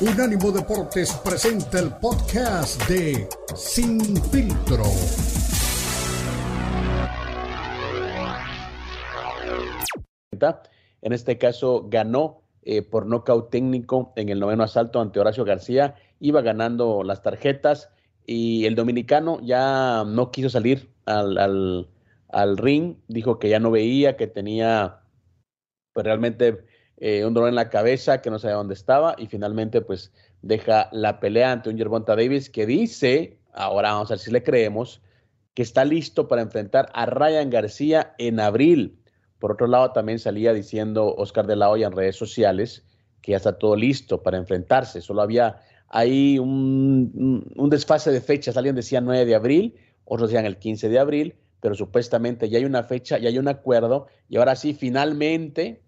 Unánimo Deportes presenta el podcast de Sin Filtro. En este caso ganó eh, por nocaut técnico en el noveno asalto ante Horacio García. Iba ganando las tarjetas y el dominicano ya no quiso salir al, al, ring. Dijo que ya no veía, que tenía pues realmente eh, un dolor en la cabeza, que no sabía dónde estaba y finalmente pues deja la pelea ante un Yerbonta Davis que dice, ahora vamos a ver si le creemos, que está listo para enfrentar a Ryan García en abril. Por otro lado, también salía diciendo Oscar de la Hoya en redes sociales que ya está todo listo para enfrentarse. Solo había ahí un, desfase de fechas. Alguien decía 9 de abril, otros decían el 15 de abril, pero supuestamente ya hay una fecha, ya hay un acuerdo. Y ahora sí, finalmente,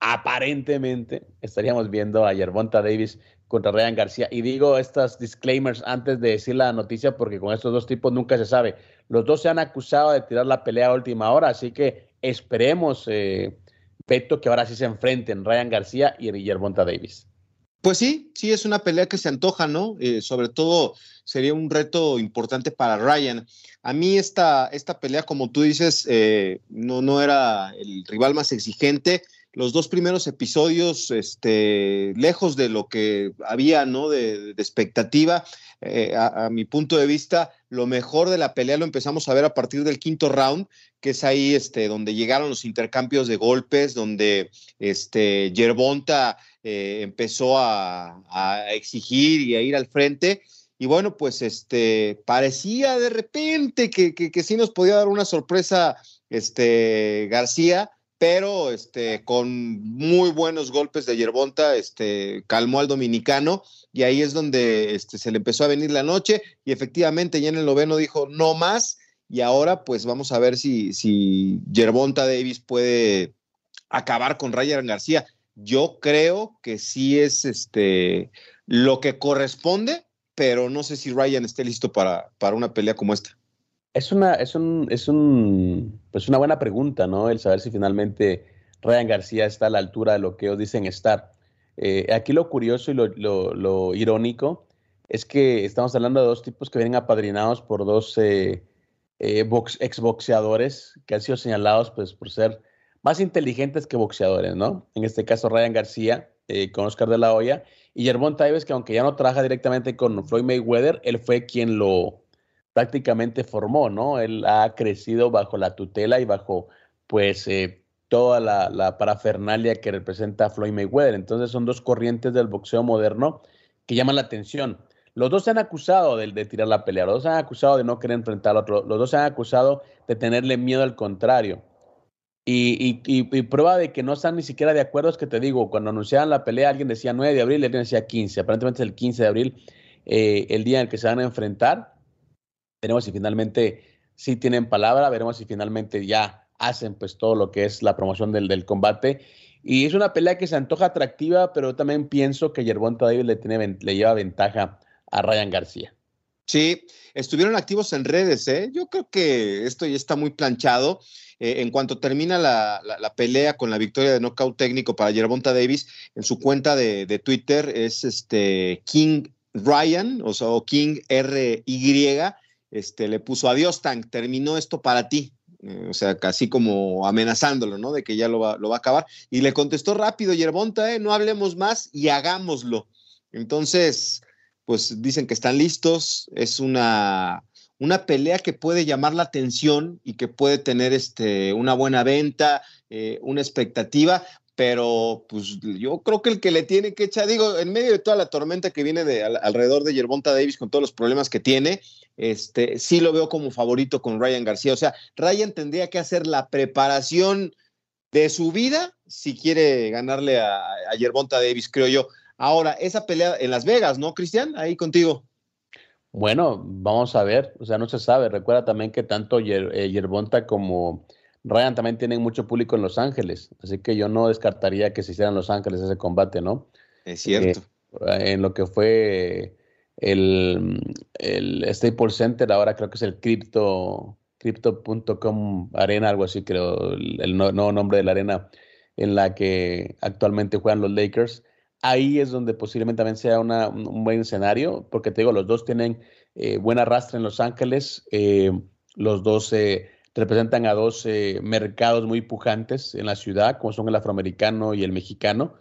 aparentemente, estaríamos viendo a Yerbonta Davis contra Ryan García. Y digo estas disclaimers antes de decir la noticia porque con estos dos tipos nunca se sabe. Los dos se han acusado de tirar la pelea a última hora, así que esperemos, eh, que ahora sí se enfrenten Ryan García y Yerbonta Davis. Pues sí, sí es una pelea que se antoja, ¿no? Eh, sobre todo sería un reto importante para Ryan. A mí esta, esta pelea, como tú dices, eh, no, no era el rival más exigente los dos primeros episodios, este, lejos de lo que había, ¿no? De, expectativa, eh, a, mi punto de vista, lo mejor de la pelea lo empezamos a ver a partir del quinto round, que es ahí, este, donde llegaron los intercambios de golpes, donde, este, Yerbonta eh, empezó a, exigir y a ir al frente. Y bueno, pues este parecía de repente que, que, que sí nos podía dar una sorpresa este García, pero este, con muy buenos golpes de Yerbonta, este, calmó al dominicano y ahí es donde este, se le empezó a venir la noche y efectivamente ya en el noveno dijo no más y ahora pues vamos a ver si, si Yerbonta Davis puede acabar con Ryan García. Yo creo que sí es este, lo que corresponde, pero no sé si Ryan esté listo para, para una pelea como esta. Es una, es un, es un, pues una buena pregunta, ¿no? El saber si finalmente Ryan García está a la altura de lo que ellos dicen estar. Eh, aquí lo curioso y lo, irónico es que estamos hablando de dos tipos que vienen apadrinados por dos eh, eh, exboxeadores que han sido señalados pues, por ser más inteligentes que boxeadores, ¿no? En este caso, Ryan García con Oscar de la Hoya y Gervon Taives, que aunque ya no trabaja directamente con Floyd Mayweather, él fue quien lo, prácticamente formó, ¿no? Él ha crecido bajo la tutela y bajo, pues, eh, toda la, parafernalia que representa Floyd Mayweather. Entonces son dos corrientes del boxeo moderno que llaman la atención. Los dos se han acusado de, de, tirar la pelea, los dos se han acusado de no querer enfrentar al otro, los dos se han acusado de tenerle miedo al contrario. Y, y, prueba de que no están ni siquiera de acuerdo es que te digo, cuando anunciaban la pelea, alguien decía 9 de abril, alguien decía 15. Aparentemente es el 15 de abril, eh, el día en el que se van a enfrentar. Veremos si finalmente sí tienen palabra, veremos si finalmente ya hacen pues todo lo que es la promoción del, del combate. Y es una pelea que se antoja atractiva, pero también pienso que Yerbonta David le, tiene, le lleva ventaja a Ryan García. Sí, estuvieron activos en redes, ¿eh? Yo creo que esto ya está muy planchado. Eh, en cuanto termina la, la, pelea con la victoria de knockout técnico para Yerbonta Davis, en su cuenta de, de Twitter es este King Ryan, o sea, King R-Y, este, le puso adiós, Tank, terminó esto para ti. Eh, o sea, casi como amenazándolo, ¿no? De que ya lo va, lo va a acabar. Y le contestó rápido, Yerbonta, ¿eh? No hablemos más y hagámoslo. Entonces, pues dicen que están listos. Es una, una pelea que puede llamar la atención y que puede tener este, una buena venta, eh, una expectativa, pero pues yo creo que el que le tiene que echar, digo, en medio de toda la tormenta que viene de alrededor de Yerbonta Davis con todos los problemas que tiene, este sí lo veo como favorito con Ryan García. O sea, Ryan tendría que hacer la preparación de su vida si quiere ganarle a, a Yerbonta Davis, creo yo. Ahora, esa pelea en Las Vegas, ¿no, Cristian? Ahí contigo. Bueno, vamos a ver, o sea, no se sabe. Recuerda también que tanto eh, Yerbonta como Ryan también tienen mucho público en Los Ángeles, así que yo no descartaría que se hiciera en Los Ángeles ese combate, ¿no? Es cierto. Eh, en lo que fue el, el Staples Center, ahora creo que es el Crypto, Crypto.com Arena, algo así, creo, el, nuevo nombre de la arena en la que actualmente juegan los Lakers. ahí es donde posiblemente también sea un buen escenario, porque te digo, los dos tienen eh, buen arrastre en Los Ángeles, eh, los dos eh, representan a dos mercados muy pujantes en la ciudad, como son el afroamericano y el mexicano,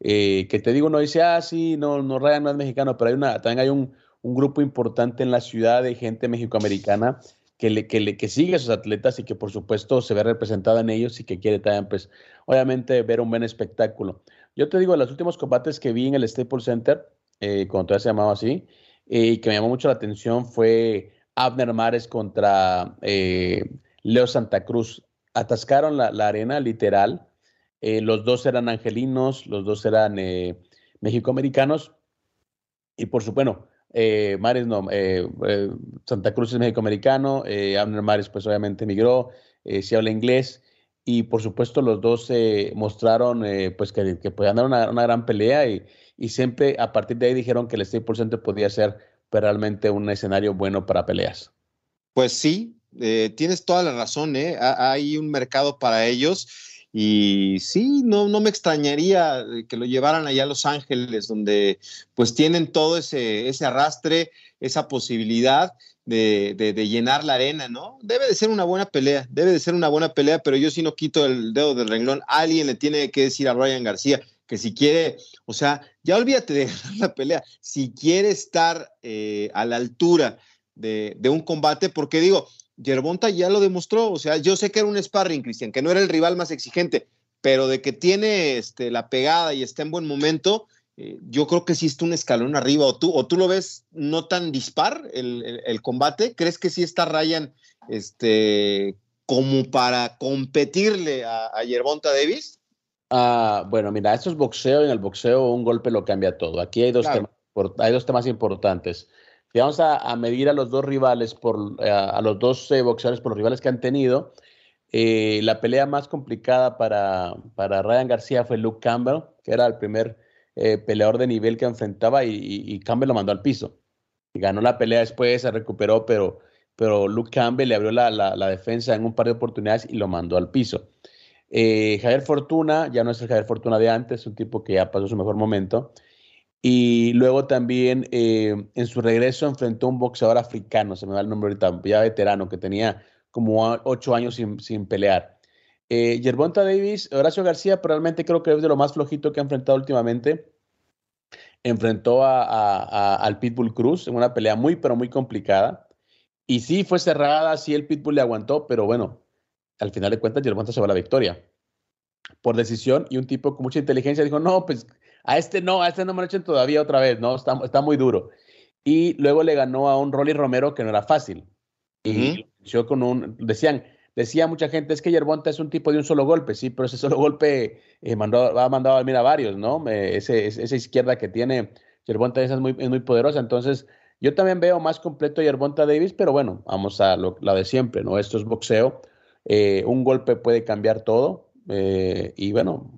que te digo, no dice, ah, sí, no, no, Ryan no es mexicano, pero hay una, también hay un, grupo importante en la ciudad de gente mexicoamericana que, le, que, le, que sigue a esos atletas y que por supuesto se ve representada en ellos y que quiere también, pues, obviamente ver un buen espectáculo. Yo te digo, los últimos combates que vi en el Staples Center, eh, cuando todavía se llamaba así, eh, y que me llamó mucho la atención fue Abner Mares contra eh, Leo Santa Cruz. Atascaron la, arena, literal. los dos eran angelinos, los dos eran mexicoamericanos. Y por supuesto, eh, Mares no, eh, eh, Santa Cruz es México-americano, eh, Abner Mares pues obviamente emigró, sí habla inglés y por supuesto los dos mostraron pues que, que, podían dar una, una gran pelea y, y, siempre a partir de ahí dijeron que el Staples Center podía ser pues, realmente un escenario bueno para peleas. Pues sí, tienes toda la razón, hay un mercado para ellos y sí, no, no me extrañaría que lo llevaran allá a Los Ángeles, donde pues tienen todo ese, ese arrastre, esa posibilidad de, de, llenar la arena, ¿no? Debe de ser una buena pelea, debe de ser una buena pelea, pero yo sí no quito el dedo del renglón. Alguien le tiene que decir a Ryan García que si quiere, o sea, ya olvídate de la pelea, si quiere estar eh, a la altura de, de un combate, porque digo, Yerbonta ya lo demostró, o sea, yo sé que era un sparring, Cristian, que no era el rival más exigente, pero de que tiene este, la pegada y está en buen momento, eh, yo creo que sí está un escalón arriba, o tú, o tú lo ves no tan dispar el, combate, ¿crees que sí está Ryan este, como para competirle a, a Yerbonta Davis? Ah, bueno, mira, esto es boxeo y en el boxeo un golpe lo cambia todo. Aquí hay dos, temas, hay dos temas importantes si vamos a, medir a los dos rivales, por, eh, a, los dos eh, boxeadores por los rivales que han tenido, eh, la pelea más complicada para, para, Ryan García fue Luke Campbell, que era el primer peleador de nivel que enfrentaba y, Campbell lo mandó al piso. Ganó la pelea después, se recuperó, pero, pero Luke Campbell le abrió la, defensa en un par de oportunidades y lo mandó al piso. Javier Fortuna, ya no es el Javier Fortuna de antes, un tipo que ya pasó su mejor momento. Y luego también eh, en su regreso enfrentó a un boxeador africano, se me da el nombre ahorita, ya veterano, que tenía como ocho años sin, sin pelear. Eh, Yerbonta Davis, Horacio García, probablemente creo que es de lo más flojito que ha enfrentado últimamente. Enfrentó a, al Pitbull Cruz en una pelea muy, pero muy complicada. Y sí, fue cerrada, sí el Pitbull le aguantó, pero bueno, al final de cuentas Yerbonta se va a la victoria. Por decisión y un tipo con mucha inteligencia dijo, no, pues a este no, a este no me lo echen todavía otra vez, ¿no? Está, está muy duro. Y luego le ganó a un Rolly Romero que no era fácil. Y yo con un, decían, decía mucha gente, es que Yerbonta es un tipo de un solo golpe, sí, pero ese solo golpe eh, mandó, ha mandado a dormir a varios, ¿no? ese, esa izquierda que tiene Yerbonta es muy, es muy poderosa, entonces yo también veo más completo Yerbonta Davis, pero bueno, vamos a lo, de siempre, ¿no? Esto es boxeo, eh, un golpe puede cambiar todo, eh, y bueno,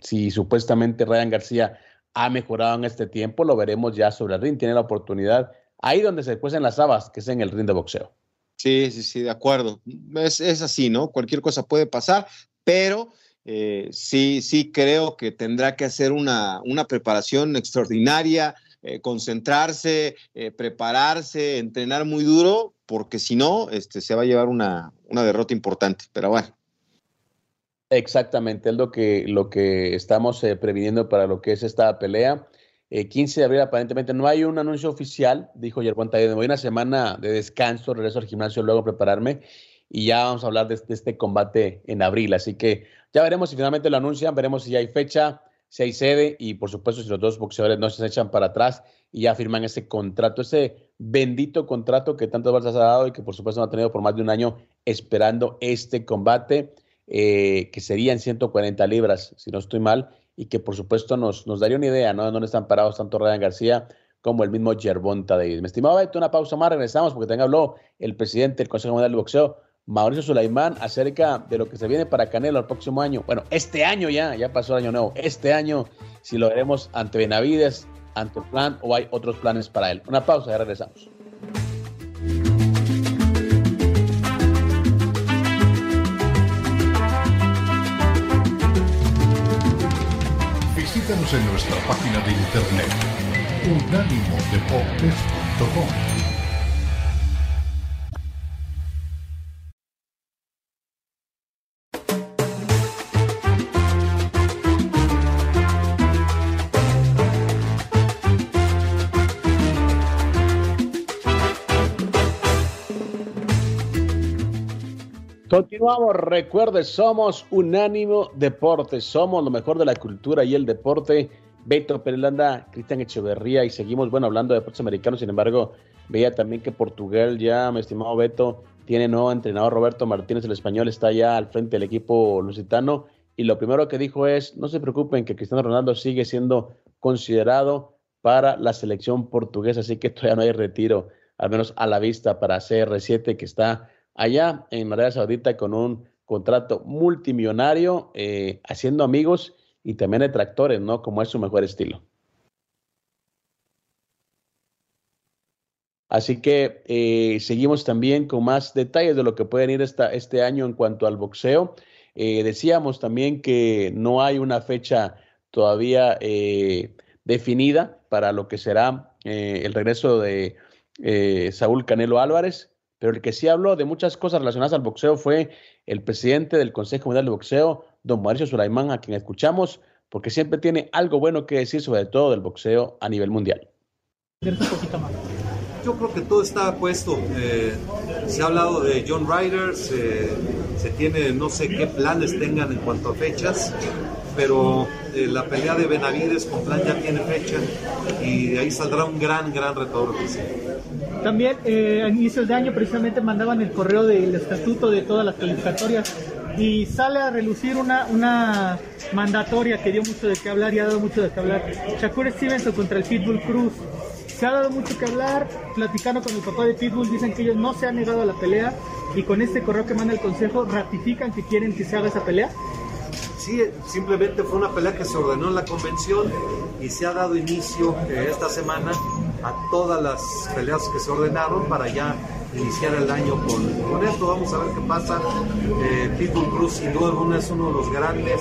si supuestamente Ryan García ha mejorado en este tiempo, lo veremos ya sobre el ring. Tiene la oportunidad ahí donde se cuecen las habas, que es en el ring de boxeo. Sí, sí, sí, de acuerdo. Es, así, ¿no? Cualquier cosa puede pasar, pero eh, sí, sí creo que tendrá que hacer una, una preparación extraordinaria, eh, concentrarse, prepararse, entrenar muy duro, porque si no, este, se va a llevar una, una derrota importante. Pero bueno, Exactamente, es lo que, lo que estamos eh, previniendo para lo que es esta pelea. 15 eh, de abril aparentemente no hay un anuncio oficial, dijo Yerbonta, me voy una semana de descanso, regreso al gimnasio, luego a prepararme y ya vamos a hablar de, este combate en abril. Así que ya veremos si finalmente lo anuncian, veremos si ya hay fecha, si hay sede y por supuesto si los dos boxeadores no se echan para atrás y ya firman ese contrato, ese bendito contrato que tantos Balsas ha dado y que por supuesto no ha tenido por más de un año esperando este combate. Eh, que serían 140 libras, si no estoy mal, y que por supuesto nos, nos daría una idea ¿no? de dónde están parados tanto Ryan García como el mismo Yerbonta Davis. Me estimaba Beto, una pausa más, regresamos porque también habló el presidente del Consejo Mundial de Boxeo, Mauricio Sulaimán, acerca de lo que se viene para Canelo el próximo año. Bueno, este año ya, ya pasó el año nuevo. Este año, si lo veremos ante Benavides, ante el plan o hay otros planes para él. Una pausa, ya regresamos. Búscanos en nuestra página de internet unánimodeportes.com. Continuamos, recuerde, somos Unánimo Deportes, somos lo mejor de la cultura y el deporte. Beto Perelanda, Cristian Echeverría y seguimos, bueno, hablando de deportes americanos, sin embargo, veía también que Portugal ya, mi estimado Beto, tiene nuevo entrenador Roberto Martínez, el español, está ya al frente del equipo lusitano y lo primero que dijo es, no se preocupen que Cristiano Ronaldo sigue siendo considerado para la selección portuguesa, así que todavía no hay retiro, al menos a la vista para CR7 que está allá en Arabia Saudita con un contrato multimillonario, eh, haciendo amigos y también detractores, ¿no? Como es su mejor estilo. Así que eh, seguimos también con más detalles de lo que pueden ir esta, este año en cuanto al boxeo. Eh, decíamos también que no hay una fecha todavía definida para lo que será el regreso de Saúl Canelo Álvarez pero el que sí habló de muchas cosas relacionadas al boxeo fue el presidente del Consejo Mundial de Boxeo, don Mauricio Sulaimán, a quien escuchamos, porque siempre tiene algo bueno que decir sobre todo del boxeo a nivel mundial. Yo creo que todo está puesto. Eh, se ha hablado de John Ryder, se, se, tiene no sé qué planes tengan en cuanto a fechas, pero eh, la pelea de Benavides con Plan ya tiene fecha y de ahí saldrá un gran, gran retorno. También eh, a inicios de año precisamente mandaban el correo del estatuto de todas las calificatorias y sale a relucir una, una mandatoria que dio mucho de qué hablar y ha dado mucho de qué hablar. Shakur Stevenson contra el Pitbull Cruz. Se ha dado mucho que hablar, platicando con el papá de Pitbull, dicen que ellos no se han negado a la pelea y con este correo que manda el consejo ratifican que quieren que se haga esa pelea. Sí, simplemente fue una pelea que se ordenó en la convención y se ha dado inicio eh, esta semana a todas las peleas que se ordenaron para ya iniciar el año con, esto. Vamos a ver qué pasa. Eh, Cruz sin duda es uno de los grandes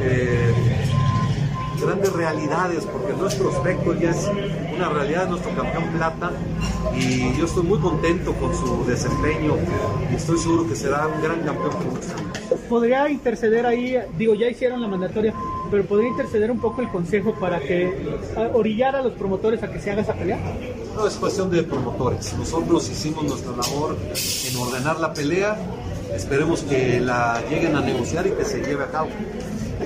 eh, grandes realidades, porque nuestro aspecto ya es una realidad, nuestro campeón plata, y yo estoy muy contento con su desempeño y estoy seguro que será un gran campeón ¿Podría interceder ahí, digo, ya hicieron la mandatoria, pero podría interceder un poco el consejo para que orillar a los promotores a que se haga esa pelea? No, es cuestión de promotores. Nosotros hicimos nuestra labor en ordenar la pelea, esperemos que la lleguen a negociar y que se lleve a cabo.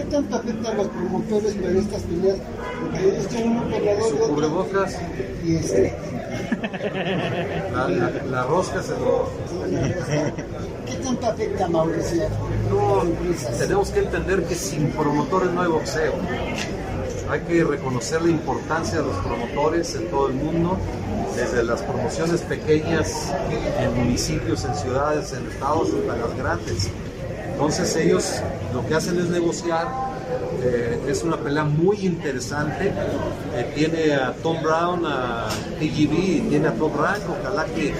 ¿Qué tanto afecta a los promotores para estas peleas? Porque es peleador. Su cubrebocas. Y este. La, la, la, rosca se lo. ¿Qué tanto afecta a Mauricio? No, tenemos que entender que sin promotores no hay boxeo. Hay que reconocer la importancia de los promotores en todo el mundo, desde las promociones pequeñas en municipios, en ciudades, en estados, hasta las grandes. Entonces ellos lo que hacen es negociar. Eh, es una pelea muy interesante. Eh, tiene a Tom Brown, a TGB y tiene a Top Rank. Ojalá que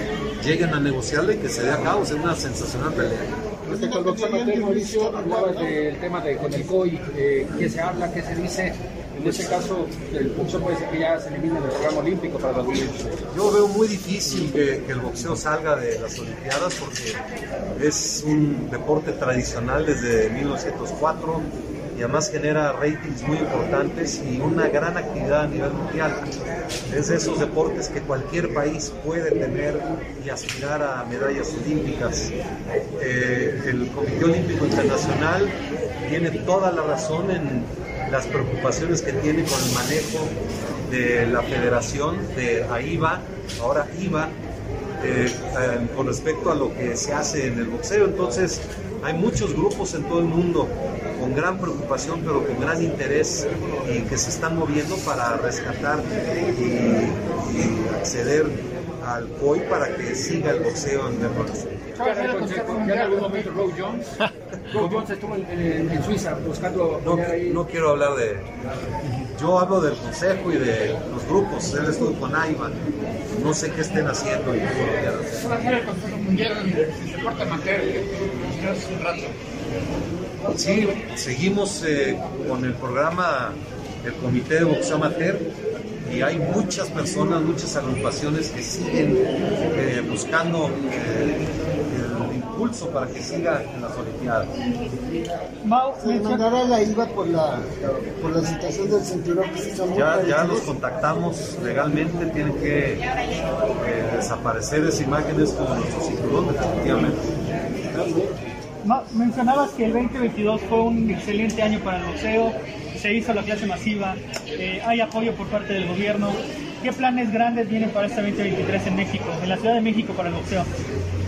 lleguen a negociarle y que se dé a cabo. Es una sensacional pelea. Respecto al boxeo Mauricio, hablabas del tema de COI, eh, qué se habla, qué se dice. En ese caso, el boxeo puede ser que ya se elimine del programa olímpico para 2020. Yo veo muy difícil que, que, el boxeo salga de las Olimpiadas porque es un deporte tradicional desde 1904 y además genera ratings muy importantes y una gran actividad a nivel mundial. Es de esos deportes que cualquier país puede tener y aspirar a medallas olímpicas. Eh, el Comité Olímpico Internacional tiene toda la razón en las preocupaciones que tiene con el manejo de la federación de AIBA, ahora IVA, eh, eh, con respecto a lo que se hace en el boxeo. Entonces, hay muchos grupos en todo el mundo con gran preocupación, pero con gran interés y que se están moviendo para rescatar y, acceder al COI para que siga el boxeo en el ¿Ya en algún momento Roe Jones? Roe Jones estuvo en, en, en Suiza buscando... No, no, quiero hablar de... Yo hablo del consejo y de los grupos. Él estuvo con AIBA. No sé qué estén haciendo y cómo lo quieran hacer. el Consejo Mundial de Deporte Amateur Sí, seguimos eh, con el programa el Comité de Boxeo Amateur y hay muchas personas, muchas agrupaciones que siguen eh, buscando eh, el impulso para que siga en las Olimpiadas. Mau, Se menciona- mandará la IVA por la, por la situación del cinturón que se muy Ya, ya los contactamos legalmente, tienen que eh, desaparecer esas imágenes como nuestro cinturón, definitivamente. Ma- mencionabas que el 2022 fue un excelente año para el boxeo, se hizo la clase masiva, eh, hay apoyo por parte del gobierno. ¿Qué planes grandes vienen para este 2023 en México, en la Ciudad de México para el boxeo?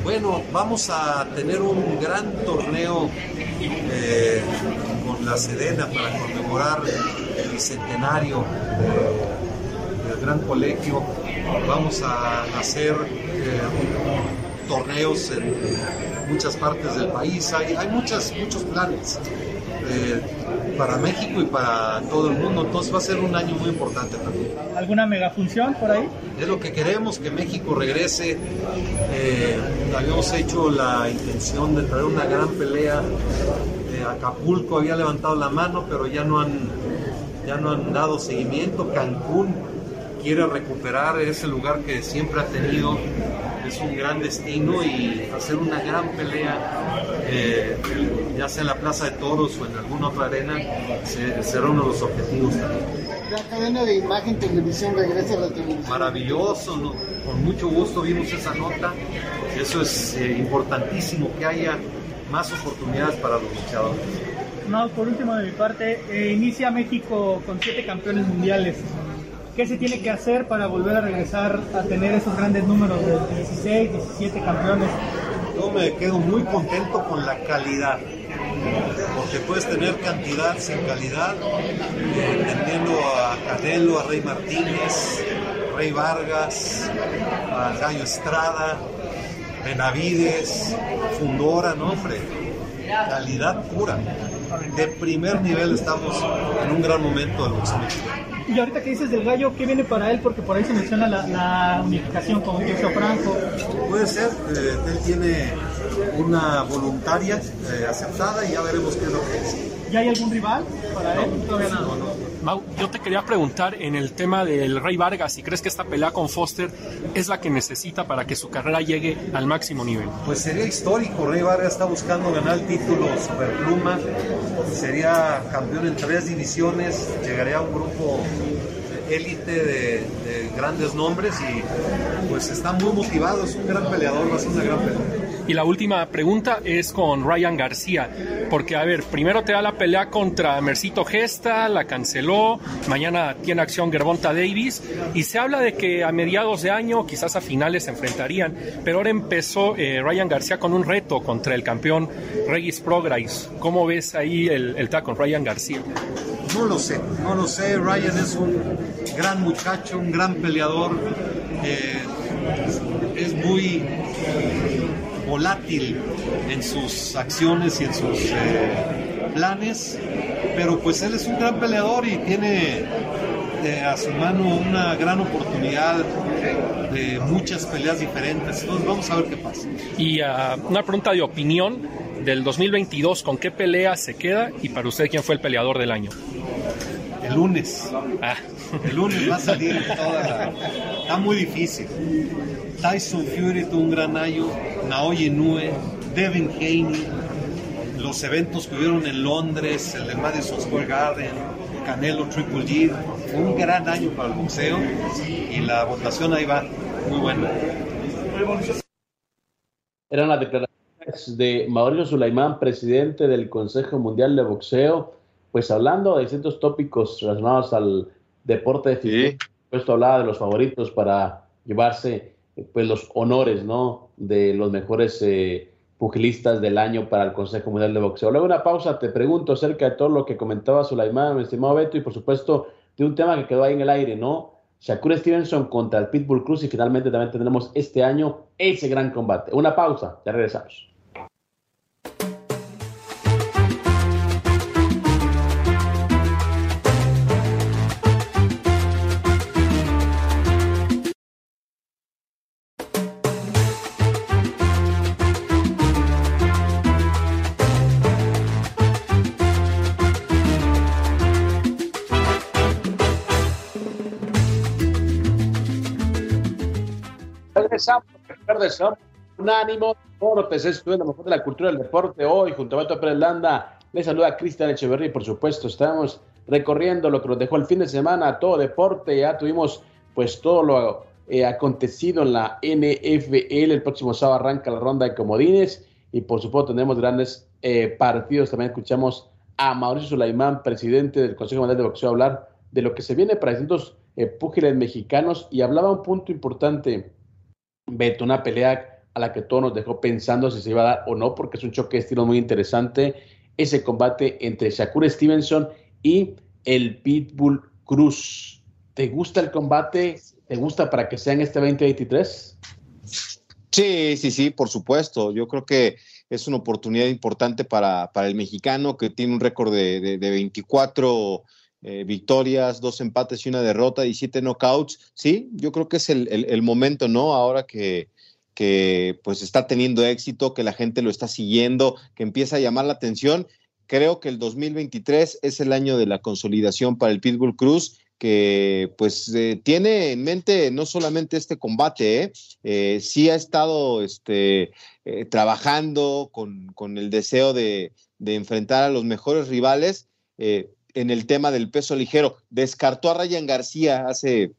Bueno, vamos a tener un gran torneo eh, con la Sedena para conmemorar el bicentenario de- del gran colegio. Vamos a hacer eh, torneos en muchas partes del país. Hay, hay muchas, muchos planes eh, para México y para todo el mundo. Entonces va a ser un año muy importante también. ¿Alguna megafunción por ahí? Es lo que queremos, que México regrese. Eh, habíamos hecho la intención de traer una gran pelea. Eh, Acapulco había levantado la mano, pero ya no han, ya no han dado seguimiento. Cancún quiere recuperar ese lugar que siempre ha tenido. Es un gran destino y hacer una gran pelea, eh, ya sea en la Plaza de Toros o en alguna otra arena, se- será uno de los objetivos también. La cadena de imagen televisión regresa a la televisión. maravilloso, ¿no? con mucho gusto vimos esa nota. Eso es eh, importantísimo que haya más oportunidades para los boxeadores. No, por último de mi parte, eh, inicia México con siete campeones mundiales. ¿Qué se tiene que hacer para volver a regresar a tener esos grandes números de 16, 17 campeones? Yo me quedo muy contento con la calidad, porque puedes tener cantidad sin calidad, entendiendo a Canelo, a Rey Martínez, Rey Vargas, a Gallo Estrada, Benavides, Fundora, no hombre, calidad pura. De primer nivel estamos en un gran momento del boxeo. Y ahorita que dices del gallo, ¿qué viene para él? Porque por ahí se menciona la, la unificación con Sergio Franco. Puede ser, eh, él tiene una voluntaria eh, aceptada y ya veremos qué es lo que es. ¿Ya hay algún rival para él? Todavía no. Mau, yo te quería preguntar en el tema del Rey Vargas, si crees que esta pelea con Foster es la que necesita para que su carrera llegue al máximo nivel. Pues sería histórico, Rey Vargas está buscando ganar el título Superpluma, sería campeón en tres divisiones, llegaría a un grupo élite de, de grandes nombres y pues está muy motivado, es un gran peleador, va a ser una gran pelea. Y la última pregunta es con Ryan García, porque a ver, primero te da la pelea contra Mercito Gesta, la canceló, mañana tiene acción Gervonta Davis, y se habla de que a mediados de año, quizás a finales se enfrentarían, pero ahora empezó eh, Ryan García con un reto contra el campeón Regis Prograis. ¿Cómo ves ahí el, el track con Ryan García? No lo sé, no lo sé. Ryan es un gran muchacho, un gran peleador. eh, es muy volátil en sus acciones y en sus eh, planes, pero pues él es un gran peleador y tiene eh, a su mano una gran oportunidad de muchas peleas diferentes. Entonces vamos a ver qué pasa. Y ah, una pregunta de opinión del 2022, ¿con qué pelea se queda? Y para usted, ¿quién fue el peleador del año? El lunes. Ah. El lunes va a salir toda la... Está muy difícil. Tyson Fury tuvo un gran año, Naoya Inoue, Devin Haney, los eventos que hubieron en Londres, el de Madison Square Garden, Canelo Triple G, un gran año para el boxeo y la votación ahí va, muy buena. Eran las declaraciones de Mauricio Sulaimán, presidente del Consejo Mundial de Boxeo, pues hablando de distintos tópicos relacionados al deporte de fútbol. Esto hablaba de los favoritos para llevarse pues los honores, ¿no? De los mejores eh, pugilistas del año para el Consejo Mundial de Boxeo. Luego una pausa, te pregunto acerca de todo lo que comentaba Sulaimán, mi estimado Beto, y por supuesto de un tema que quedó ahí en el aire, ¿no? Shakur Stevenson contra el Pitbull Cruz y finalmente también tendremos este año ese gran combate. Una pausa, ya regresamos. Regresamos. Recuerda, somos Unánimo Deportes. Esto es lo mejor de la cultura del deporte hoy. Junto a Beto Pérez Landa, le saluda Cristian Echeverría por supuesto estamos recorriendo lo que nos dejó el fin de semana, todo deporte. Ya tuvimos pues todo lo eh, acontecido en la NFL. El próximo sábado arranca la ronda de comodines y por supuesto tendremos grandes eh, partidos. También escuchamos a Mauricio Sulaimán, presidente del Consejo Mundial de Boxeo, hablar de lo que se viene para distintos eh, púgiles mexicanos y hablaba un punto importante, Beto, una pelea a la que todo nos dejó pensando si se iba a dar o no, porque es un choque de estilo muy interesante, ese combate entre Shakur Stevenson y el Pitbull Cruz. ¿Te gusta el combate? ¿Te gusta para que sea en este 2023? Sí, sí, sí, por supuesto. Yo creo que es una oportunidad importante para, para el mexicano que tiene un récord de, de, de 24 eh, victorias, dos empates y una derrota y siete knockouts. Sí, yo creo que es el, el, momento, ¿no? Ahora que, que pues está teniendo éxito, que la gente lo está siguiendo, que empieza a llamar la atención. Creo que el 2023 es el año de la consolidación para el Pitbull Cruz que pues eh, tiene en mente no solamente este combate, ¿eh? Eh, sí ha estado este, eh, trabajando con, con, el deseo de, de, enfrentar a los mejores rivales en el tema del peso ligero. Descartó a Ryan García hace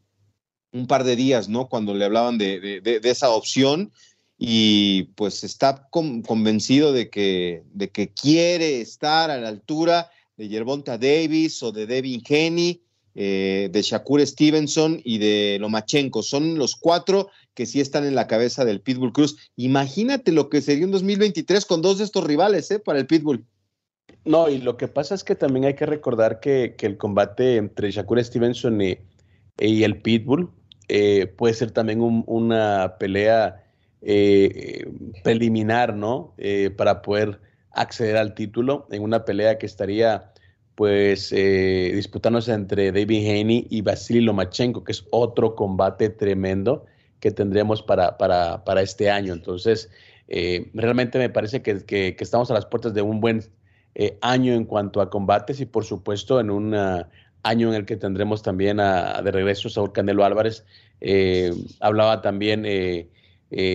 un par de días, ¿no? Cuando le hablaban de, esa opción y pues está con, convencido de que, de que quiere estar a la altura de Yerbonta Davis o de Devin Haney eh, de Shakur Stevenson y de Lomachenko. Son los cuatro que sí están en la cabeza del Pitbull Cruz. Imagínate lo que sería un 2023 con dos de estos rivales ¿eh? para el Pitbull. No, y lo que pasa es que también hay que recordar que, que el combate entre Shakur Stevenson y, el Pitbull eh, puede ser también un, una pelea eh, preliminar, ¿no? Eh, para poder acceder al título en una pelea que estaría pues eh, disputándose entre David Haney y Vasily Lomachenko, que es otro combate tremendo que tendremos para, para, para este año. Entonces, eh, realmente me parece que, que, que, estamos a las puertas de un buen eh, año en cuanto a combates y por supuesto en un año en el que tendremos también a, de regreso Saúl Canelo Álvarez. Eh, hablaba también eh,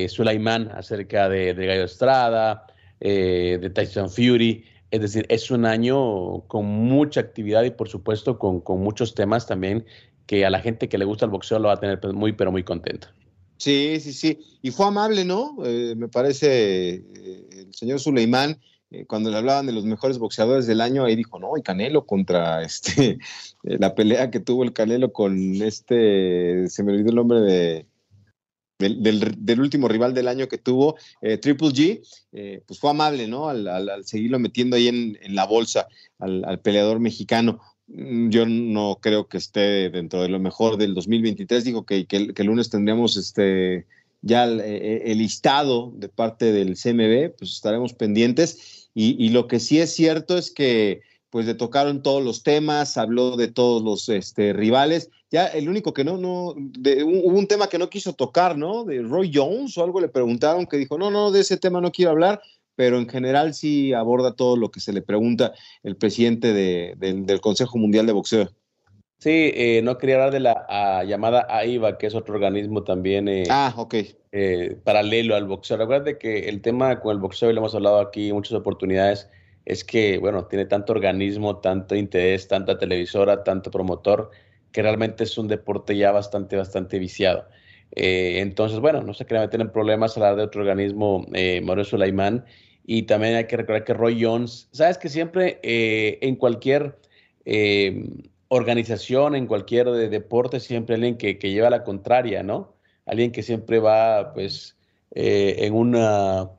Sulaimán acerca de, de Gallo Estrada, de Tyson Fury. Es decir, es un año con mucha actividad y por supuesto con, con, muchos temas también que a la gente que le gusta el boxeo lo va a tener muy, pero muy contenta. Sí, sí, sí. Y fue amable, ¿no? Eh, me parece eh, el señor Suleimán, eh, cuando le hablaban de los mejores boxeadores del año, ahí dijo, no, y Canelo contra este, la pelea que tuvo el Canelo con este, se me olvidó el nombre de, del, último rival del año que tuvo, eh, Triple G, eh, pues fue amable, ¿no? Al, seguirlo metiendo ahí en, la bolsa al, al, peleador mexicano. Mm, yo no creo que esté dentro de lo mejor del 2023. Digo que, que, que el lunes tendríamos este, ya el, eh, el, listado de parte del CMB, pues estaremos pendientes. Y, lo que sí es cierto es que pues le tocaron todos los temas, habló de todos los este, rivales. Ya el único que no, no, de, hubo un tema que no quiso tocar, ¿no? De Roy Jones o algo le preguntaron que dijo, no, no, de ese tema no quiero hablar, pero en general sí aborda todo lo que se le pregunta el presidente de, de, del Consejo Mundial de Boxeo. Sí, eh, no quería hablar de la a, llamada AIBA, que es otro organismo también eh, ah, okay. eh, paralelo al boxeo. Recuerda que el tema con el boxeo, y lo hemos hablado aquí muchas oportunidades, es que, bueno, tiene tanto organismo, tanto interés, tanta televisora, tanto promotor, que realmente es un deporte ya bastante, bastante viciado. Eh, entonces, bueno, no se quiere meter en problemas hablar de otro organismo, eh, Mauricio Sulaimán, y también hay que recordar que Roy Jones, sabes que siempre en cualquier eh, organización, en cualquier de deporte, siempre alguien que, que, lleva la contraria, ¿no? Alguien que siempre va, pues, eh, en una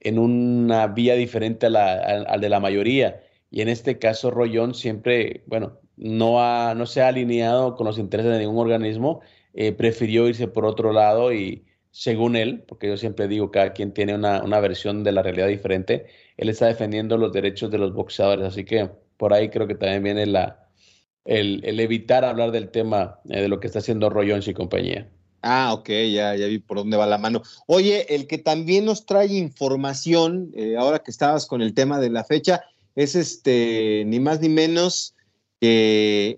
en una vía diferente a la, a, a de la mayoría. Y en este caso, Rollón siempre, bueno, no, ha, no se ha alineado con los intereses de ningún organismo, eh, prefirió irse por otro lado y según él, porque yo siempre digo, cada quien tiene una, una, versión de la realidad diferente, él está defendiendo los derechos de los boxeadores. Así que por ahí creo que también viene la, el, el evitar hablar del tema eh, de lo que está haciendo Rollón y compañía. Ah, ok, ya, ya vi por dónde va la mano. Oye, el que también nos trae información, eh, ahora que estabas con el tema de la fecha, es este, ni más ni menos que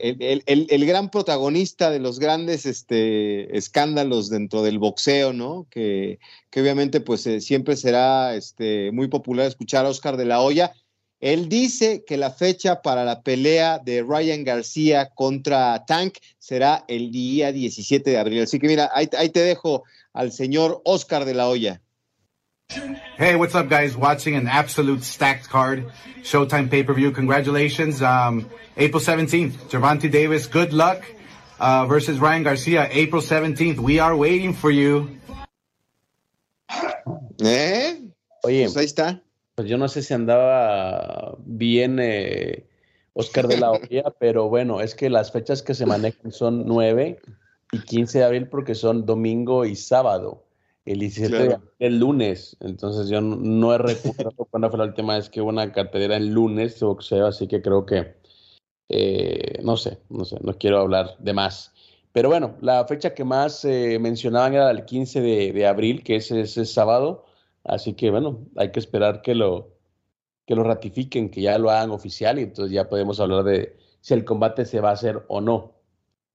el, gran protagonista de los grandes este, escándalos dentro del boxeo, ¿no? Que, obviamente pues eh, siempre será este, muy popular escuchar a Oscar de la Hoya. Él dice que la fecha para la pelea de Ryan García contra Tank será el día 17 de abril. Así que mira, ahí, ahí te dejo al señor Oscar de la Hoya. Hey, what's up, guys? Watching an absolute stacked card, Showtime pay per view. Congratulations. Um, April 17th, Javante Davis, good luck uh, versus Ryan Garcia, April 17th. We are waiting for you. ¿Eh? Oye, pues ahí está. Pues yo no sé si andaba bien eh, Oscar de la Hoya, pero bueno, es que las fechas que se manejan son 9 y 15 de abril porque son domingo y sábado. El 17 el lunes, entonces yo no, he recuperado cuándo fue la última vez que hubo una cartelera el lunes de boxeo, así que creo que, eh, no sé, no sé, no quiero hablar de más. Pero bueno, la fecha que más eh, mencionaban era el 15 de, abril, que es ese sábado, así que bueno, hay que esperar que lo, que lo ratifiquen, que ya lo hagan oficial y entonces ya podemos hablar de si el combate se va a hacer o no.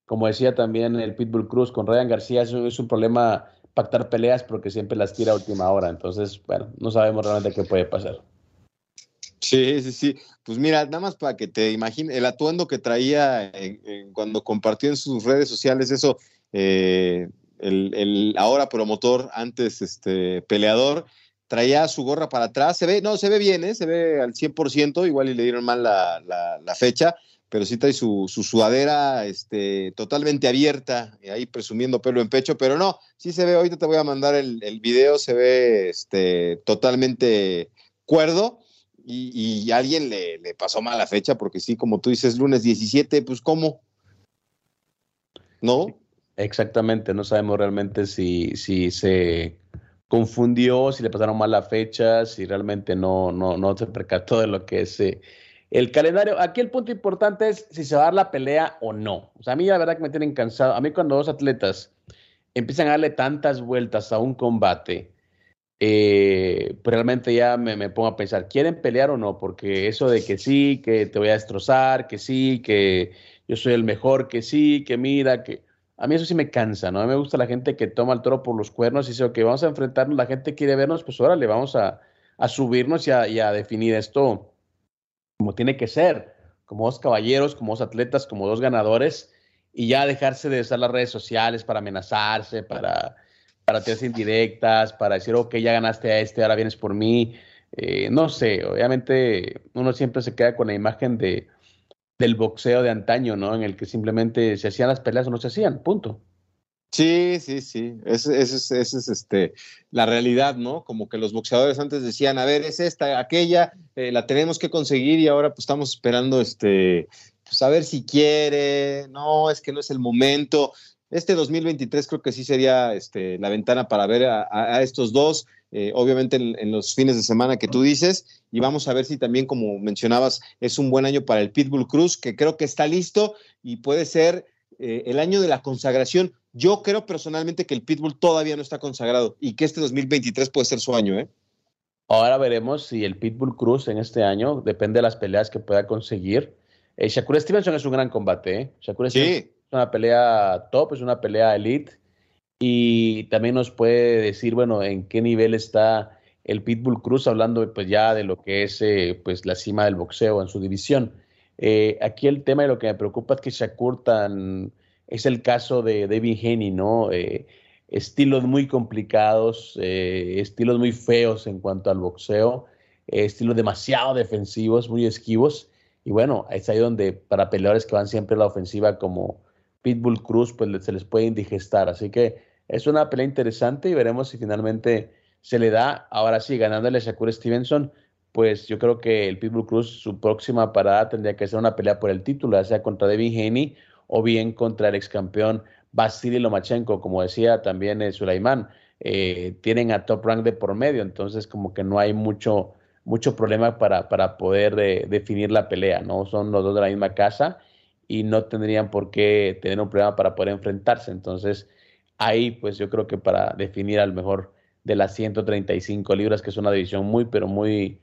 Como decía también el Pitbull Cruz con Ryan García, eso es un problema pactar peleas porque siempre las tira a última hora. Entonces, bueno, no sabemos realmente qué puede pasar. Sí, sí, sí. Pues mira, nada más para que te imagines el atuendo que traía cuando compartió en sus redes sociales eso, eh, el, ahora promotor, antes este peleador, traía su gorra para atrás. Se ve, no, se ve bien, ¿eh? se ve al 100%, igual y le dieron mal la, la fecha, pero sí trae su, su sudadera este, totalmente abierta, ahí presumiendo pelo en pecho, pero no, sí se ve, ahorita te voy a mandar el, el video, se ve este, totalmente cuerdo y, y alguien le, le, pasó mala fecha, porque sí, como tú dices, lunes 17, pues ¿cómo? ¿No? Exactamente, no sabemos realmente si, si se confundió, si le pasaron mala fecha, si realmente no, no, no se percató de lo que es... Eh, el calendario, aquí el punto importante es si se va a dar la pelea o no. O sea, a mí la verdad que me tienen cansado. A mí cuando dos atletas empiezan a darle tantas vueltas a un combate, eh, pues realmente ya me, pongo a pensar, ¿quieren pelear o no? Porque eso de que sí, que te voy a destrozar, que sí, que yo soy el mejor, que sí, que mira, que... A mí eso sí me cansa, ¿no? A mí me gusta la gente que toma el toro por los cuernos y dice, ok, vamos a enfrentarnos, la gente quiere vernos, pues órale, vamos a, subirnos y a definir esto como tiene que ser, como dos caballeros, como dos atletas, como dos ganadores, y ya dejarse de usar las redes sociales para amenazarse, para, para tirarse indirectas, para decir, ok, ya ganaste a este, ahora vienes por mí. Eh, no sé, obviamente uno siempre se queda con la imagen de, del boxeo de antaño, ¿no? En el que simplemente se hacían las peleas o no se hacían, punto. Sí, sí, sí. Esa es, es, este, la realidad, ¿no? Como que los boxeadores antes decían, a ver, es esta, aquella, eh, la tenemos que conseguir y ahora pues estamos esperando, este, pues a ver si quiere, no, es que no es el momento. Este 2023 creo que sí sería este, la ventana para ver a, estos dos, eh, obviamente en, los fines de semana que tú dices, y vamos a ver si también, como mencionabas, es un buen año para el Pitbull Cruz, que creo que está listo y puede ser eh, el año de la consagración. Yo creo personalmente que el Pitbull todavía no está consagrado y que este 2023 puede ser su año, ¿eh? Ahora veremos si el Pitbull Cruz en este año, depende de las peleas que pueda conseguir. Eh, Shakur Stevenson es un gran combate, ¿eh? Shakur Stevenson es una pelea top, es una pelea elite. Y también nos puede decir, bueno, en qué nivel está el Pitbull Cruz, hablando pues ya de lo que es eh, pues la cima del boxeo en su división. Eh, aquí el tema de lo que me preocupa es que Shakur tan es el caso de David Haney, ¿no? Eh, estilos muy complicados, eh, estilos muy feos en cuanto al boxeo, estilos demasiado defensivos, muy esquivos. Y bueno, es ahí donde para peleadores que van siempre a la ofensiva como Pitbull Cruz, pues se les puede indigestar. Así que es una pelea interesante y veremos si finalmente se le da. Ahora sí, ganándole a Shakur Stevenson, pues yo creo que el Pitbull Cruz, su próxima parada tendría que ser una pelea por el título, ya sea contra David Haney o bien contra el ex campeón Vasily Lomachenko, como decía también eh, Sulaimán, eh, tienen a Top Rank de por medio, entonces como que no hay mucho, mucho problema para, para poder eh, definir la pelea, ¿no? Son los dos de la misma casa y no tendrían por qué tener un problema para poder enfrentarse, entonces ahí pues yo creo que para definir al mejor de las 135 libras, que es una división muy, pero muy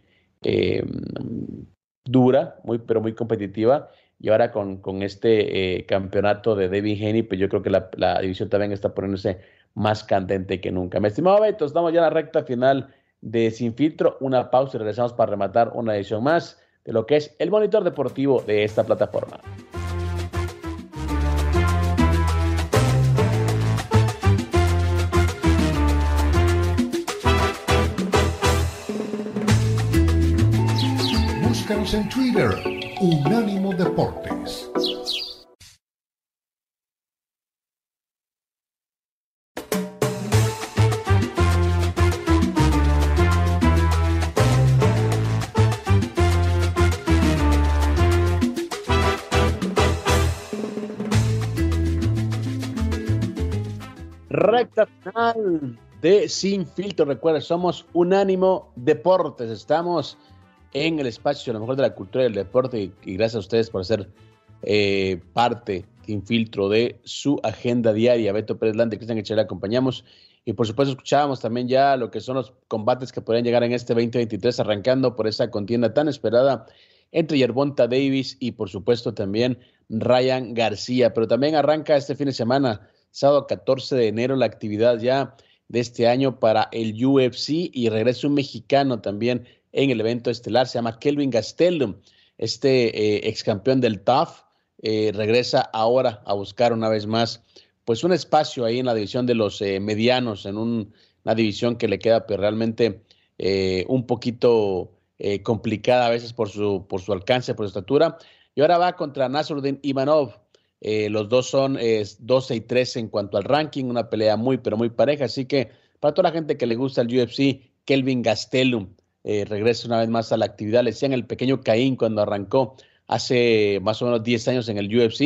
dura, muy, pero muy competitiva, y ahora con, con este eh, campeonato de David Haney, pues yo creo que la, la, división también está poniéndose más candente que nunca. Mi estimado Beto, estamos ya en la recta final de Sin Filtro, una pausa y regresamos para rematar una edición más de lo que es el monitor deportivo de esta plataforma. En Twitter, Unánimo Deportes. recta final de Sin Filtro. Recuerda, somos Unánimo Deportes. Estamos en el espacio, a lo mejor de la cultura del deporte, y, gracias a ustedes por ser eh, parte sin filtro de su agenda diaria. Beto Pérez Lante, Cristian Echera, acompañamos. Y por supuesto, escuchábamos también ya lo que son los combates que podrían llegar en este 2023, arrancando por esa contienda tan esperada entre Yerbonta Davis y, por supuesto, también Ryan García. Pero también arranca este fin de semana sábado 14 de enero, la actividad ya de este año para el UFC y regresa un mexicano también en el evento estelar, se llama Kelvin Gastelum, este eh, ex campeón del TAF, eh, regresa ahora a buscar una vez más pues un espacio ahí en la división de los eh, medianos, en una división que le queda pues, realmente un poquito complicada a veces por su, por su alcance, por su estatura. Y ahora va contra Nasruddin Ivanov, eh, los dos son 12 y 13 en cuanto al ranking, una pelea muy, pero muy pareja. Así que para toda la gente que le gusta el UFC, Kelvin Gastelum eh, regresa una vez más a la actividad. Le decían el pequeño Caín cuando arrancó hace más o menos 10 años en el UFC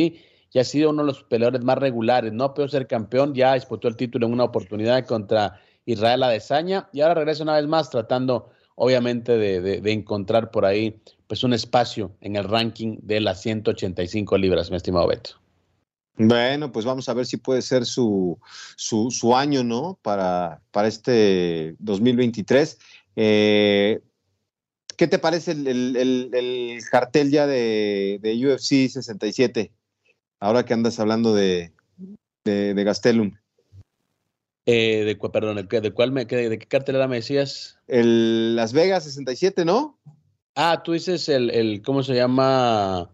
y ha sido uno de los peleadores más regulares. No pudo ser campeón, ya disputó el título en una oportunidad contra Israel Adesanya y ahora regresa una vez más tratando, obviamente, de, de encontrar por ahí pues un espacio en el ranking de las 185 libras, mi estimado Beto. Bueno, pues vamos a ver si puede ser su, su, año, ¿no? Para, para este 2023. Eh, ¿Qué te parece el, cartel ya de, UFC 67? Ahora que andas hablando de, de, Gastelum. Eh, de, perdón, ¿de, cuál me, de, qué cartelera me decías? El Las Vegas 67, ¿no? Ah, tú dices el, el ¿cómo se llama?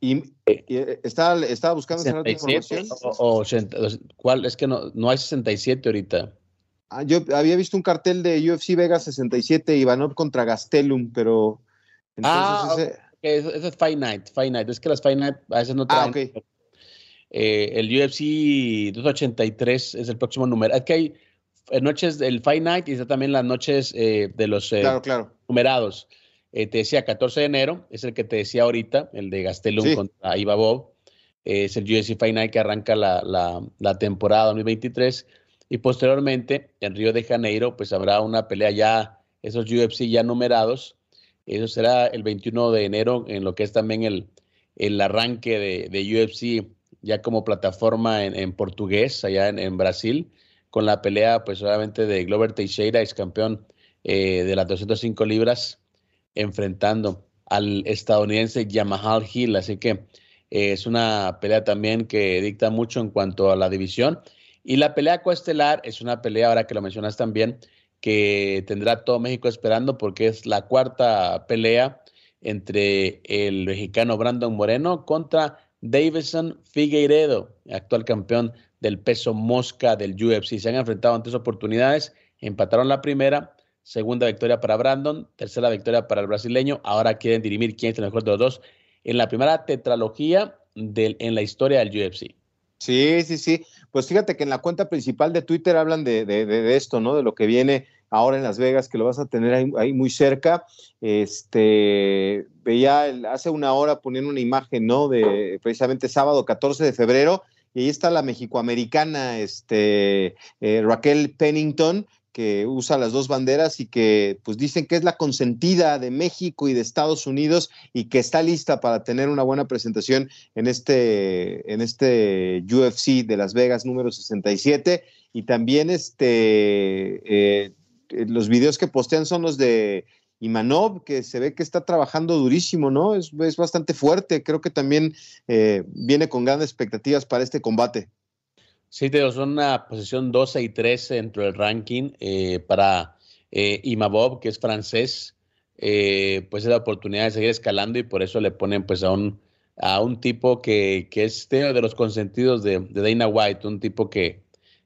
Y, eh, estaba, estaba, buscando 67, o, ¿Cuál? Es que no, no hay 67 ahorita. Ah, yo había visto un cartel de UFC Vegas 67, Ivanov contra Gastelum, pero. ah, ese... ese es Fight Night, Fight Night. Es que las Fight Night a veces no traen. Ah, okay. eh, el UFC 283 es el próximo número. Es que hay eh, noches del Fight Night y está también las noches eh, de los eh, claro, claro. numerados. Eh, te decía 14 de enero, es el que te decía ahorita, el de Gastelum contra Ibabov. Eh, es el UFC Fight Night que arranca la, la, la, temporada 2023. Y posteriormente, en Río de Janeiro, pues habrá una pelea ya, esos UFC ya numerados. Eso será el 21 de enero, en lo que es también el, el arranque de, de UFC ya como plataforma en, en portugués, allá en, en, Brasil, con la pelea, pues obviamente de Glover Teixeira, ex campeón eh, de las 205 libras enfrentando al estadounidense Yamahal Hill. Así que eh, es una pelea también que dicta mucho en cuanto a la división. Y la pelea coestelar es una pelea, ahora que lo mencionas también, que tendrá todo México esperando porque es la cuarta pelea entre el mexicano Brandon Moreno contra Davison Figueiredo, actual campeón del peso mosca del UFC. Se han enfrentado en tres oportunidades, empataron la primera, segunda victoria para Brandon, tercera victoria para el brasileño. Ahora quieren dirimir quién es el mejor de los dos en la primera tetralogía del, en la historia del UFC. Sí, sí, sí. Pues fíjate que en la cuenta principal de Twitter hablan de, de, esto, ¿no? De lo que viene ahora en Las Vegas, que lo vas a tener ahí, muy cerca. Este, veía hace una hora poniendo una imagen, ¿no? De precisamente sábado 14 de febrero, y ahí está la mexicoamericana, este, eh, Raquel Pennington, que usa las dos banderas y que pues dicen que es la consentida de México y de Estados Unidos y que está lista para tener una buena presentación en este, en este UFC de Las Vegas número 67 y también este, eh, los videos que postean son los de Imanov, que se ve que está trabajando durísimo, ¿no? Es, bastante fuerte, creo que también eh, viene con grandes expectativas para este combate. Sí, te son una posición 12 y 13 dentro del ranking eh, para eh, Imabov, que es francés, eh, pues es la oportunidad de seguir escalando y por eso le ponen pues a un, a un tipo que, que es de los consentidos de, de Dana White, un tipo que,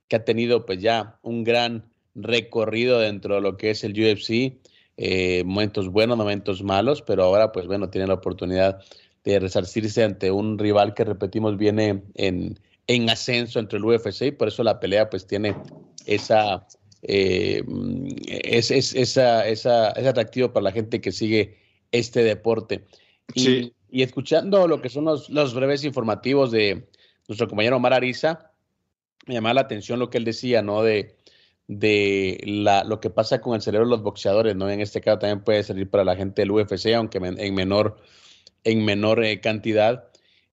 que ha tenido pues ya un gran recorrido dentro de lo que es el UFC, eh, momentos buenos, momentos malos, pero ahora pues bueno, tiene la oportunidad de resarcirse ante un rival que repetimos viene en, en ascenso entre el UFC y por eso la pelea pues tiene esa, eh, es, es, esa, esa, es atractivo para la gente que sigue este deporte. Y, y escuchando lo que son los, los, breves informativos de nuestro compañero Omar Ariza, me llamaba la atención lo que él decía, ¿no? De, de la, lo que pasa con el cerebro de los boxeadores, ¿no? En este caso también puede servir para la gente del UFC, aunque en menor, en menor eh, cantidad.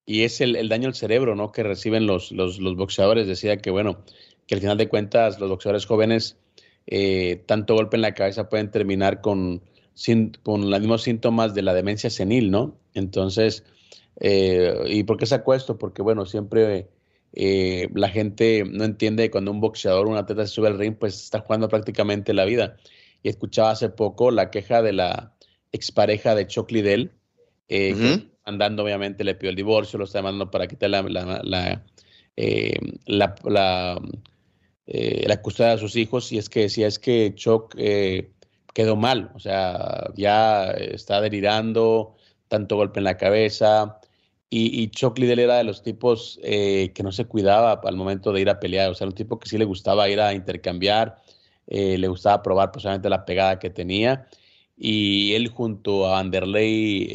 Y es el, el, daño al cerebro, ¿no? Que reciben los, los, los, boxeadores. Decía que, bueno, que al final de cuentas los boxeadores jóvenes, eh, tanto golpe en la cabeza pueden terminar con, sin, con los mismos síntomas de la demencia senil, ¿no? Entonces, eh, ¿y por qué saco esto? Porque, bueno, siempre eh, la gente no entiende cuando un boxeador, un atleta se sube al ring, pues está jugando prácticamente la vida. Y escuchaba hace poco la queja de la expareja de Chuck Liddell, eh, andando obviamente le pidió el divorcio, lo está demandando para quitar la, la, la, eh, la, eh, la, custodia de sus hijos. Y es que decía, es que Chuck eh, quedó mal, o sea, ya está delirando, tanto golpe en la cabeza, y, y Chuck Liddell era de los tipos que no se cuidaba al momento de ir a pelear. O sea, un tipo que sí le gustaba ir a intercambiar, le gustaba probar posiblemente la pegada que tenía. Y él junto a Anderley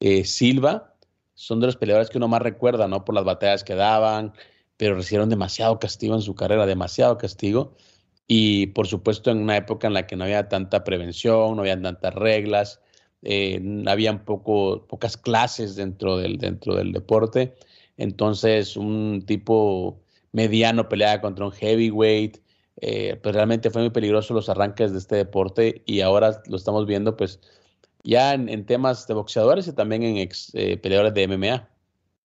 eh, Silva son de los peleadores que uno más recuerda, ¿no? Por las batallas que daban, pero recibieron demasiado castigo en su carrera, demasiado castigo. Y por supuesto en una época en la que no había tanta prevención, no había tantas reglas, eh, habían poco, pocas clases dentro del, dentro del deporte. Entonces, un tipo mediano peleaba contra un heavyweight, eh, pues realmente fue muy peligroso los arranques de este deporte y ahora lo estamos viendo pues ya en, temas de boxeadores y también en ex, eh, peleadores de MMA.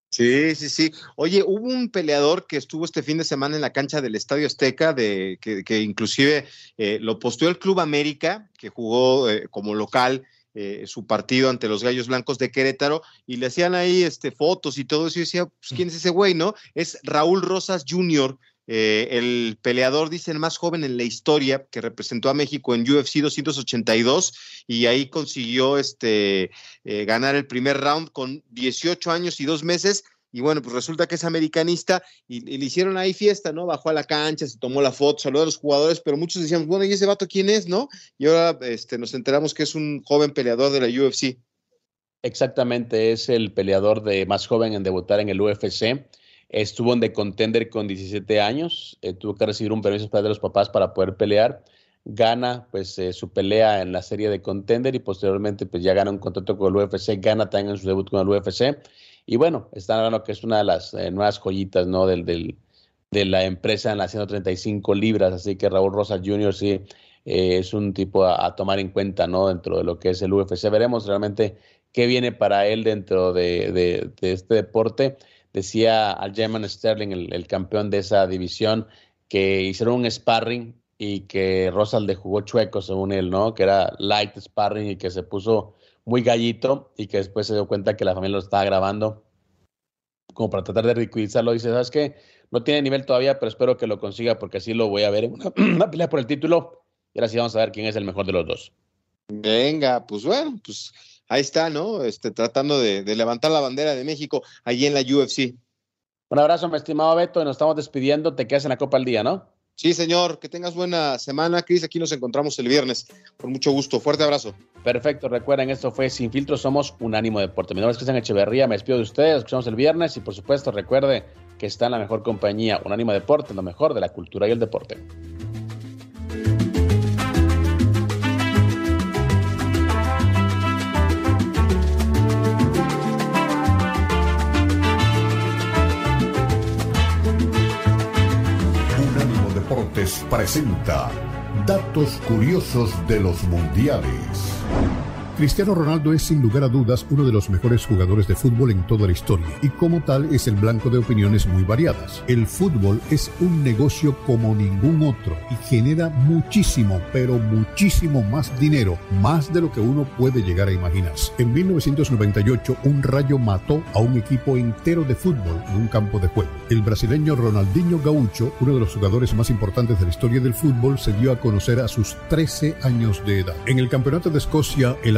Sí, sí, sí. Oye, hubo un peleador que estuvo este fin de semana en la cancha del Estadio Azteca, de, que, que inclusive eh, lo posteó el Club América, que jugó eh, como local eh, su partido ante los Gallos Blancos de Querétaro y le hacían ahí este, fotos y todo eso y decía, pues, ¿quién es ese güey, no? Es Raúl Rosas Jr., eh, el peleador, dicen, más joven en la historia que representó a México en UFC 282 y ahí consiguió este, eh, ganar el primer round con 18 años y dos meses y bueno, pues resulta que es americanista y, le hicieron ahí fiesta, ¿no? Bajó a la cancha, se tomó la foto, saludó a los jugadores, pero muchos decían, bueno, ¿y ese vato quién es, no? Y ahora este, nos enteramos que es un joven peleador de la UFC. Exactamente, es el peleador de más joven en debutar en el UFC. Estuvo en The Contender con 17 años, eh, tuvo que recibir un permiso de los papás para poder pelear. Gana pues eh, su pelea en la serie de Contender y posteriormente pues ya gana un contrato con el UFC, gana también en su debut con el UFC y bueno, están hablando que es una de las eh, nuevas joyitas, ¿no? Del, del, de la empresa en las 135 libras. Así que Raúl Rosas Jr. sí eh, es un tipo a, tomar en cuenta, ¿no? Dentro de lo que es el UFC. Veremos realmente qué viene para él dentro de, de, de este deporte. Decía al German Sterling, el, el, campeón de esa división, que hicieron un sparring y que Rosas le jugó chueco, según él, ¿no? Que era light sparring y que se puso muy gallito y que después se dio cuenta que la familia lo estaba grabando como para tratar de ridiculizarlo. Dice, ¿sabes qué? No tiene nivel todavía, pero espero que lo consiga porque así lo voy a ver en una, una pelea por el título. Y ahora sí vamos a ver quién es el mejor de los dos. Venga, pues bueno, pues ahí está, ¿no? Este, tratando de, de levantar la bandera de México allí en la UFC. Un abrazo, mi estimado Beto, y nos estamos despidiendo. Te quedas en la Copa al Día, ¿no? Sí, señor. Que tengas buena semana, Cris. Aquí nos encontramos el viernes. Con mucho gusto. Fuerte abrazo. Perfecto. Recuerden, esto fue Sin Filtro. Somos Unánimo Deporte. Mi nombre es Cristian Echeverría. Me despido de ustedes. Escuchamos el viernes. Y por supuesto, recuerde que está en la mejor compañía. Unánimo Deporte, lo mejor de la cultura y el deporte. Presenta Datos curiosos de los mundiales. Cristiano Ronaldo es sin lugar a dudas uno de los mejores jugadores de fútbol en toda la historia y como tal es el blanco de opiniones muy variadas. El fútbol es un negocio como ningún otro y genera muchísimo, pero muchísimo más dinero, más de lo que uno puede llegar a imaginarse. En 1998 un rayo mató a un equipo entero de fútbol en un campo de juego. El brasileño Ronaldinho Gaucho, uno de los jugadores más importantes de la historia del fútbol, se dio a conocer a sus 13 años de edad. En el Campeonato de Escocia, el